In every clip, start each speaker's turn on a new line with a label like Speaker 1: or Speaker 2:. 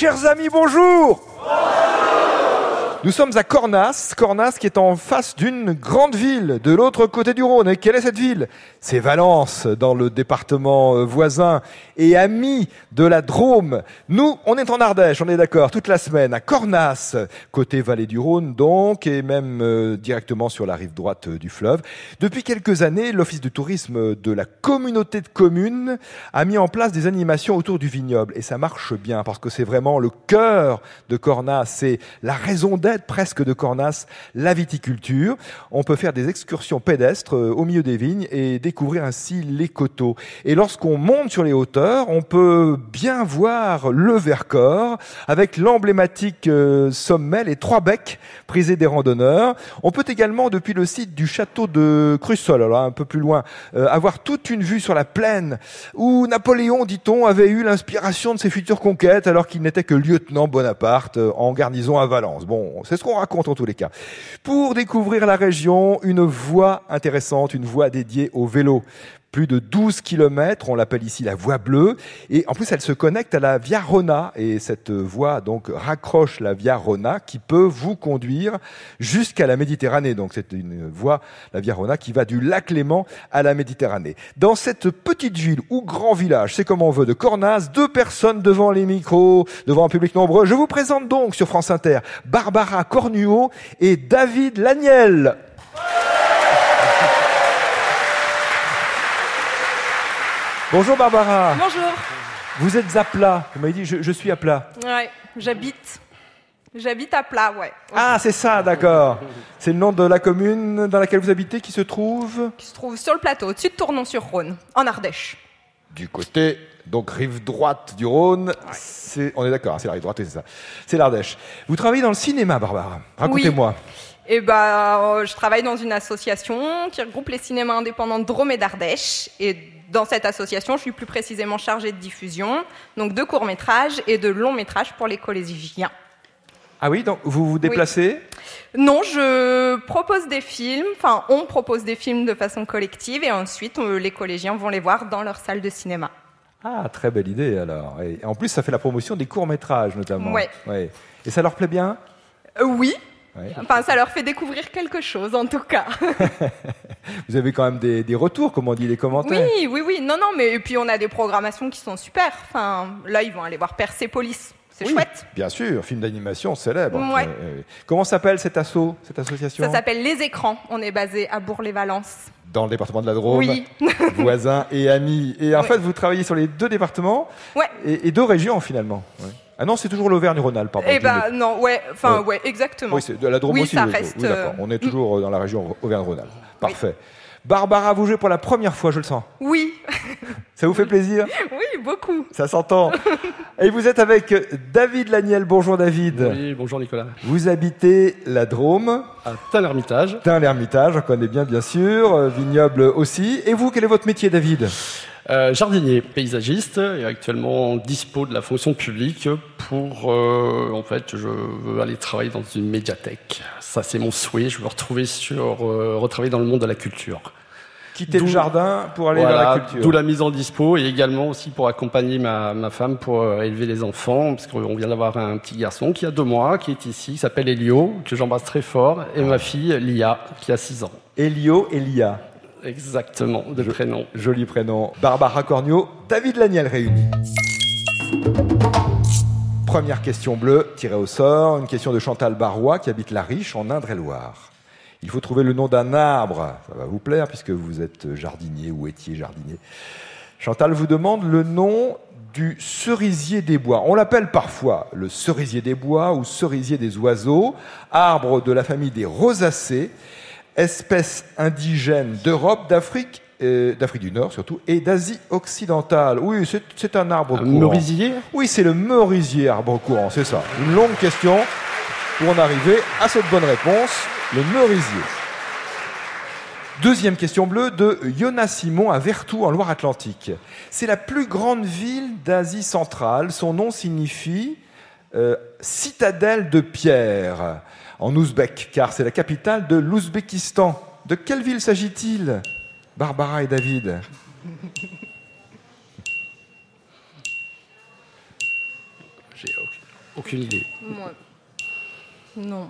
Speaker 1: Chers amis, bonjour nous sommes à Cornas, Cornas qui est en face d'une grande ville de l'autre côté du Rhône. Et quelle est cette ville? C'est Valence, dans le département euh, voisin et ami de la Drôme. Nous, on est en Ardèche, on est d'accord, toute la semaine, à Cornas, côté vallée du Rhône donc, et même euh, directement sur la rive droite euh, du fleuve. Depuis quelques années, l'Office du tourisme de la communauté de communes a mis en place des animations autour du vignoble. Et ça marche bien, parce que c'est vraiment le cœur de Cornas, c'est la raison d'être presque de Cornas la viticulture. On peut faire des excursions pédestres euh, au milieu des vignes et découvrir ainsi les coteaux. Et lorsqu'on monte sur les hauteurs, on peut bien voir le Vercors avec l'emblématique euh, sommet, les trois becs prisés des randonneurs. On peut également, depuis le site du château de Crussol, alors un peu plus loin, euh, avoir toute une vue sur la plaine où Napoléon, dit-on, avait eu l'inspiration de ses futures conquêtes alors qu'il n'était que lieutenant Bonaparte en garnison à Valence. Bon, c'est ce qu'on raconte en tous les cas. Pour découvrir la région, une voie intéressante, une voie dédiée au vélo plus de 12 kilomètres, on l'appelle ici la voie bleue, et en plus elle se connecte à la Via Rona, et cette voie donc raccroche la Via Rona qui peut vous conduire jusqu'à la Méditerranée. Donc c'est une voie, la Via Rona, qui va du lac Léman à la Méditerranée. Dans cette petite ville ou grand village, c'est comme on veut, de Cornas, deux personnes devant les micros, devant un public nombreux. Je vous présente donc sur France Inter Barbara Cornuot et David Laniel. Bonjour Barbara.
Speaker 2: Bonjour.
Speaker 1: Vous êtes à plat. Vous m'avez dit je, suis à plat.
Speaker 2: Ouais, j'habite. J'habite à plat, ouais.
Speaker 1: Ah, c'est ça, d'accord. C'est le nom de la commune dans laquelle vous habitez qui se trouve
Speaker 2: Qui se trouve sur le plateau, au-dessus de Tournon-sur-Rhône, en Ardèche.
Speaker 1: Du côté, donc rive droite du Rhône, c'est, on est d'accord, c'est la rive droite, c'est ça. C'est l'Ardèche. Vous travaillez dans le cinéma, Barbara. Racontez-moi.
Speaker 2: Et eh ben, je travaille dans une association qui regroupe les cinémas indépendants de Drôme et d'Ardèche. Et dans cette association, je suis plus précisément chargée de diffusion, donc de courts-métrages et de longs-métrages pour les collégiens.
Speaker 1: Ah oui, donc vous vous déplacez?
Speaker 2: Non, je propose des films, enfin on propose des films de façon collective et ensuite euh, les collégiens vont les voir dans leur salle de cinéma.
Speaker 1: Ah, très belle idée alors. Et en plus, ça fait la promotion des courts-métrages notamment.
Speaker 2: Oui.
Speaker 1: Ouais. Et ça leur plaît bien?
Speaker 2: Euh, Oui, Enfin, ça leur fait découvrir quelque chose, en tout cas.
Speaker 1: Vous avez quand même des, retours, comme on dit, des commentaires.
Speaker 2: Oui, oui, oui. Non, non, mais puis on a des programmations qui sont super. Enfin, là, ils vont aller voir Persepolis. C'est chouette.
Speaker 1: Bien sûr, film d'animation célèbre. Ouais. Comment s'appelle cet asso, cette association?
Speaker 2: Ça s'appelle Les Écrans. On est basé à Bourg-les-Valences.
Speaker 1: Dans le département de la Drôme,
Speaker 2: oui.
Speaker 1: voisins et amis. Et en fait, vous travaillez sur les deux départements
Speaker 2: ouais.
Speaker 1: et, deux régions finalement. Ah non, c'est toujours l'Auvergne-Rhône-Alpes, pardon.
Speaker 2: Eh ben non, ouais, enfin ouais. exactement.
Speaker 1: Oui, c'est de la Drôme
Speaker 2: oui,
Speaker 1: aussi.
Speaker 2: Ça reste, oui,
Speaker 1: d'accord. On est toujours euh, dans la région Auvergne-Rhône-Alpes. Parfait. Barbara, vous jouez pour la première fois, je le sens.
Speaker 2: Oui.
Speaker 1: Ça vous fait plaisir?
Speaker 2: Oui, beaucoup.
Speaker 1: Ça s'entend. Et vous êtes avec David Laniel. Bonjour David.
Speaker 3: Oui, bonjour Nicolas.
Speaker 1: Vous habitez la Drôme.
Speaker 3: À Tain-l'Hermitage.
Speaker 1: Tain-l'Hermitage, on connaît bien, bien sûr. Euh, vignoble aussi. Et vous, quel est votre métier, David?
Speaker 3: Euh, jardinier, paysagiste, et actuellement dispo de la fonction publique pour, euh, en fait, je veux aller travailler dans une médiathèque. Ça, c'est mon souhait. Je veux retrouver sur, euh, retravailler dans le monde de la culture.
Speaker 1: Quitter le jardin pour aller dans la culture.
Speaker 3: D'où la mise en dispo et également aussi pour accompagner ma, ma femme pour élever les enfants, parce qu'on vient d'avoir un petit garçon qui a deux mois, qui est ici, qui s'appelle Elio, que j'embrasse très fort, et ma fille Lia, qui a six ans.
Speaker 1: Elio et Lia.
Speaker 3: Exactement, de prénom.
Speaker 1: Joli prénom. Barbara Cornio, David Laniel réunis. Première question bleue, tirée au sort, une question de Chantal Barrois qui habite La Riche en Indre-et-Loire. Il faut trouver le nom d'un arbre, ça va vous plaire puisque vous êtes jardinier ou étiez jardinier. Chantal vous demande le nom du cerisier des bois. On l'appelle parfois le cerisier des bois ou cerisier des oiseaux, arbre de la famille des rosacées espèce indigène d'Europe, d'Afrique, d'Afrique du Nord surtout, et d'Asie occidentale. Oui, c'est un arbre
Speaker 3: un
Speaker 1: courant.
Speaker 3: Merisier
Speaker 1: Oui, c'est le merisier, arbre courant, c'est ça. Une longue question pour en arriver à cette bonne réponse, le merisier. Deuxième question bleue de Jonas Simon à Vertou en Loire-Atlantique. C'est la plus grande ville d'Asie centrale. Son nom signifie euh, citadelle de pierre en ouzbek, car c'est la capitale de l'Ouzbékistan. De quelle ville s'agit-il? Barbara et
Speaker 3: J'ai aucune, idée.
Speaker 2: Moi. Non,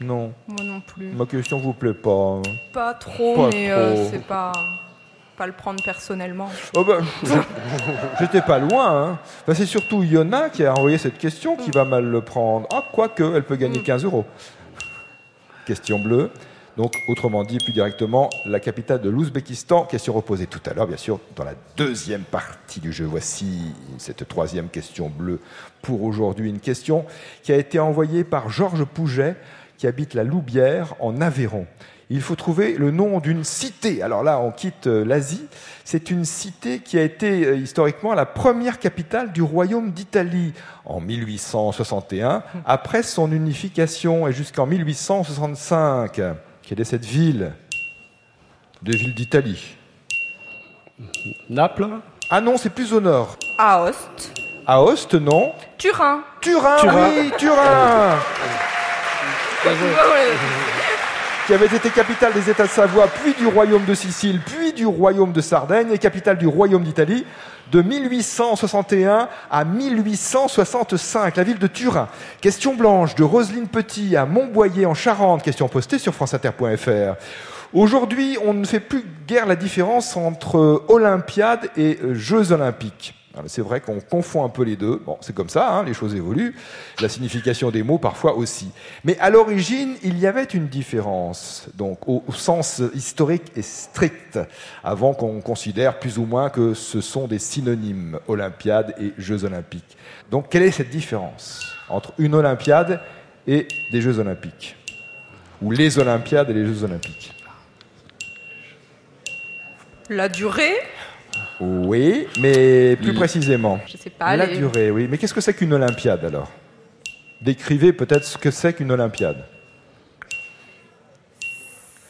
Speaker 1: Non.
Speaker 2: moi non plus.
Speaker 1: Ma question vous plaît pas. hein.
Speaker 2: Pas trop,
Speaker 1: Pas
Speaker 2: mais euh, c'est pas pas le prendre personnellement.
Speaker 1: Oh ben, j'étais pas loin. Hein. Enfin, c'est surtout Yona qui a envoyé cette question qui va mal le prendre. Ah, quoique, elle peut gagner 15 euros. Question bleue. Donc, autrement dit, plus directement, la capitale de l'Ouzbékistan. Question reposée tout à l'heure, bien sûr, dans la deuxième partie du jeu. Voici cette troisième question bleue pour aujourd'hui. Une question qui a été envoyée par Georges Pouget, qui habite la Loubière, en Aveyron. Il faut trouver le nom d'une cité. Alors là, on quitte euh, l'Asie. C'est une cité qui a été euh, historiquement la première capitale du royaume d'Italie en 1861, après son unification et jusqu'en 1865. Quelle est cette ville? Des villes d'Italie.
Speaker 3: Naples
Speaker 1: Ah non, c'est plus au nord.
Speaker 2: Aoste,
Speaker 1: Aoste, non.
Speaker 2: Turin.
Speaker 1: Turin,
Speaker 3: Turin.
Speaker 1: oui, Turin qui avait été capitale des États de Savoie, puis du royaume de Sicile, puis du royaume de Sardaigne, et capitale du royaume d'Italie, de 1861 à 1865, la ville de Turin. Question blanche de Roselyne Petit à Montboyer en Charente, question postée sur franceinter.fr. Aujourd'hui, on ne fait plus guère la différence entre Olympiade et Jeux olympiques. C'est vrai qu'on confond un peu les deux. Bon, c'est comme ça, hein, les choses évoluent. La signification des mots parfois aussi. Mais à l'origine, il y avait une différence, donc au, au sens historique et strict, avant qu'on considère plus ou moins que ce sont des synonymes, Olympiade et Jeux olympiques. Donc, quelle est cette différence entre une Olympiade et des Jeux olympiques? Ou les Olympiades et les Jeux olympiques?
Speaker 2: La durée,
Speaker 1: Oui, mais plus précisément.
Speaker 2: je sais pas.
Speaker 1: La
Speaker 2: les-
Speaker 1: durée, oui. Mais qu'est-ce que c'est qu'une Olympiade alors? Décrivez peut-être ce que c'est qu'une Olympiade.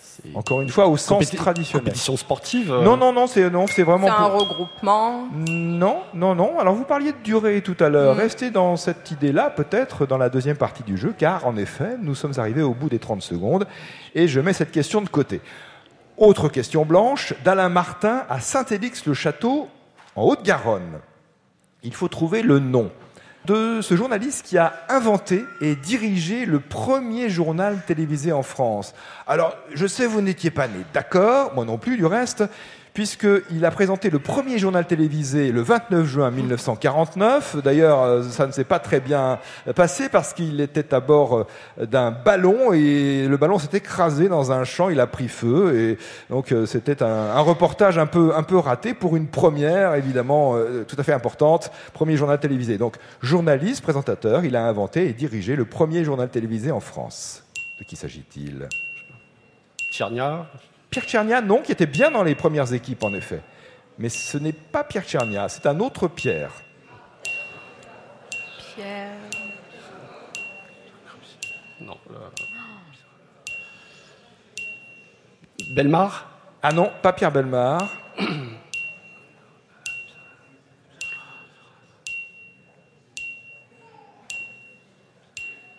Speaker 3: C'est
Speaker 1: Encore une fois, au sens
Speaker 3: compéti-
Speaker 1: traditionnel.
Speaker 3: Compétition sportive euh,
Speaker 1: Non, non, non, c'est non, c'est vraiment.
Speaker 2: C'est un
Speaker 1: pour-
Speaker 2: regroupement.
Speaker 1: Non, non, non. Alors vous parliez de durée tout à l'heure.
Speaker 2: Mm.
Speaker 1: Restez dans cette idée-là, peut-être dans la deuxième partie du jeu, car en effet, nous sommes arrivés au bout des 30 secondes et je mets cette question de côté. Autre question blanche d'Alain Martin à Saint-Élix-le-Château, en Haute-Garonne. Il faut trouver le nom de ce journaliste qui a inventé et dirigé le premier journal télévisé en France. Alors, je sais, vous n'étiez pas né, d'accord, moi non plus du reste, puisqu'il a présenté le premier journal télévisé le 29 juin 1949. D'ailleurs, euh, ça ne s'est pas très bien passé parce qu'il était à bord euh, d'un ballon et le ballon s'est écrasé dans un champ, il a pris feu et donc euh, c'était un, reportage un peu, un peu raté pour une première, évidemment, tout à fait importante, premier journal télévisé. Donc, journaliste, présentateur, il a inventé et dirigé le premier journal télévisé en France. De qui s'agit-il?
Speaker 3: Tchernia?
Speaker 1: Pierre Tchernia, non, qui était bien dans les premières équipes, en effet. Mais ce n'est pas Pierre Tchernia, c'est un autre Pierre.
Speaker 2: Pierre.
Speaker 3: Non. euh, Belmar?
Speaker 1: Ah non, pas Pierre Belmar.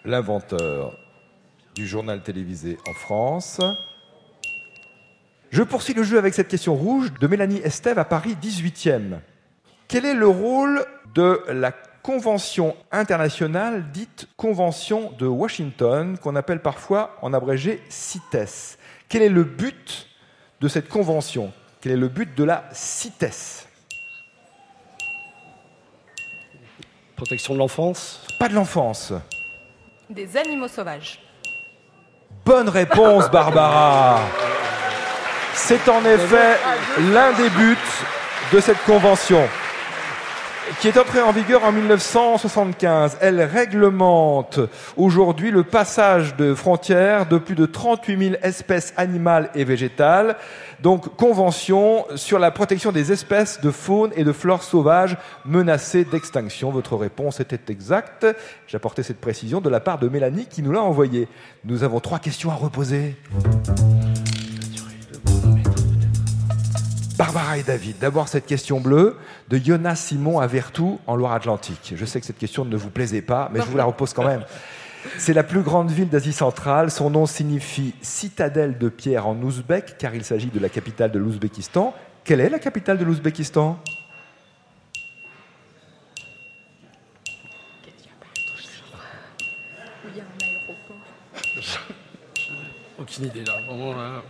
Speaker 1: L'inventeur du journal télévisé en France. Je poursuis le jeu avec cette question rouge de Mélanie Estève à Paris 18e. Quel est le rôle de la convention internationale dite Convention de Washington, qu'on appelle parfois en abrégé CITES Quel est le but de cette convention? Quel est le but de la CITES
Speaker 3: Protection de l'enfance?
Speaker 1: Pas de l'enfance.
Speaker 2: Des animaux sauvages.
Speaker 1: Bonne réponse, Barbara. C'est en effet l'un des buts de cette convention qui est entrée en vigueur en 1975. Elle réglemente aujourd'hui le passage de frontières de plus de 38 000 espèces animales et végétales. Donc, convention sur la protection des espèces de faune et de flore sauvages menacées d'extinction. Votre réponse était exacte. J'apportais cette précision de la part de Mélanie qui nous l'a envoyée. Nous avons trois questions à reposer. Et David, d'abord cette question bleue de Yona Simon à Vertou en Loire-Atlantique. Je sais que cette question ne vous plaisait pas, mais je vous la repose quand même. C'est la plus grande ville d'Asie centrale. Son nom signifie citadelle de pierre en ouzbek, car il s'agit de la capitale de l'Ouzbékistan. Quelle est la capitale de l'Ouzbékistan?
Speaker 3: Aucune idée là. Là.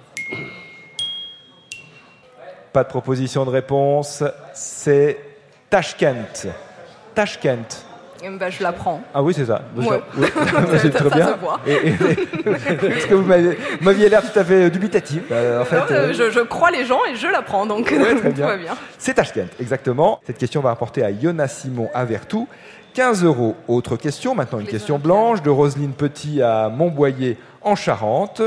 Speaker 1: Pas de proposition de réponse. C'est Tashkent. Tashkent.
Speaker 2: Eh ben, je la prends.
Speaker 1: Ah oui, c'est ça.
Speaker 2: Ouais.
Speaker 1: Oui. c'est
Speaker 2: Ça-
Speaker 1: très bien. Et- et- parce que vous m'aviez l'air tout à fait dubitatif. euh, en fait,
Speaker 2: Non, euh,
Speaker 1: euh,
Speaker 2: je, je crois les gens et je la prends, donc
Speaker 1: très
Speaker 2: tout
Speaker 1: bien.
Speaker 2: va bien.
Speaker 1: C'est Tashkent, exactement. Cette question va rapporter à Yona Simon à Vertou 15 euros. Autre question, maintenant une
Speaker 2: Les
Speaker 1: question blanche de Roselyne Petit à Montboyer en Charente.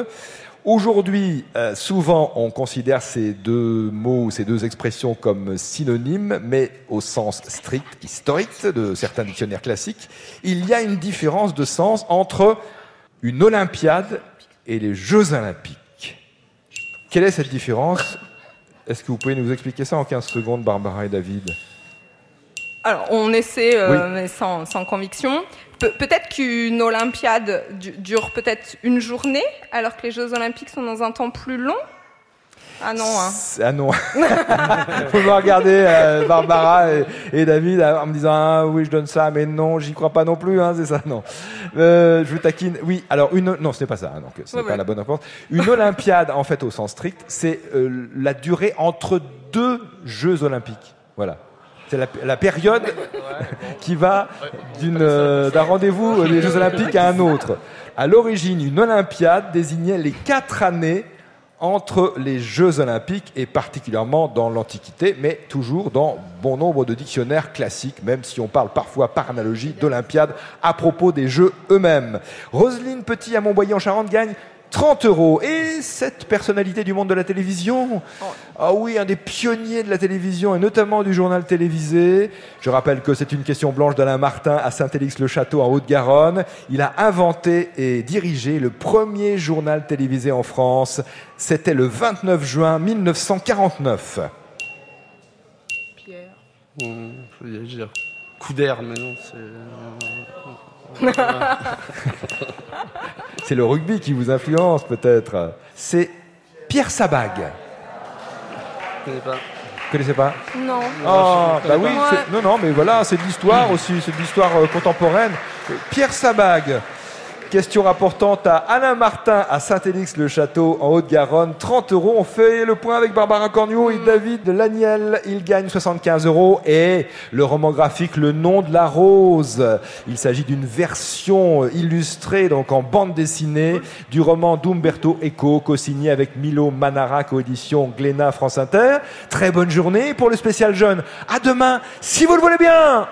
Speaker 1: Aujourd'hui, euh, souvent, on considère ces deux mots, ces deux expressions comme synonymes, mais au sens strict, historique de certains dictionnaires classiques, il y a une différence de sens entre une Olympiade et les Jeux Olympiques. Quelle est cette différence? Est-ce que vous pouvez nous expliquer ça en 15 secondes, Barbara et David?
Speaker 2: Alors, on essaie, euh, mais sans, sans conviction. Pe- peut-être qu'une Olympiade du- dure peut-être une journée, alors que les Jeux Olympiques sont dans un temps plus long? Ah non, hein.
Speaker 1: Ah non. Vous me regardez, euh, Barbara et, et David, euh, en me disant ah oui je donne ça, mais non, j'y crois pas non plus, hein, c'est ça, non. Euh, je vous taquine. Oui, alors une, non, ce n'est pas ça, hein, donc ce n'est
Speaker 2: Ouais,
Speaker 1: pas
Speaker 2: ouais.
Speaker 1: la bonne réponse. Une Olympiade, en fait, au sens strict, c'est euh, la durée entre deux Jeux Olympiques. Voilà. C'est la, la période qui va euh, d'un rendez-vous euh, des Jeux Olympiques à un autre. À l'origine, une Olympiade désignait les quatre années entre les Jeux Olympiques et particulièrement dans l'Antiquité, mais toujours dans bon nombre de dictionnaires classiques, même si on parle parfois par analogie d'Olympiade à propos des Jeux eux-mêmes. Roselyne Petit à Montboyer en Charente gagne 30 euros. Et cette personnalité du monde de la télévision, ah oui, un des pionniers de la télévision et notamment du journal télévisé. Je rappelle que c'est une question blanche d'Alain Martin à Saint-Élix-le-Château en Haute-Garonne. Il a inventé et dirigé le premier journal télévisé en France. C'était le 29 juin 1949.
Speaker 2: Pierre.
Speaker 3: Hum, je voulais dire coup d'air, mais non, c'est.
Speaker 1: C'est le rugby qui vous influence peut-être. C'est Pierre Sabag.
Speaker 3: je connais pas.
Speaker 1: Vous connaissez pas
Speaker 2: Non.
Speaker 1: Ah, bah oui, non, non, mais voilà, c'est de l'histoire aussi, c'est de l'histoire euh, contemporaine. Pierre Sabag, question rapportant à Alain Martin à Saint-Élix-le-Château en Haute-Garonne, 30 euros. On fait le point avec Barbara Cornio et David Laniel. Il gagne 75 euros. Et le roman graphique Le nom de la rose. Il s'agit d'une version illustrée, donc en bande dessinée, du roman d'Umberto Eco, co-signé avec Milo Manara, coédition Glénat France Inter. Très bonne journée pour le spécial jeune. À demain, si vous le voulez bien.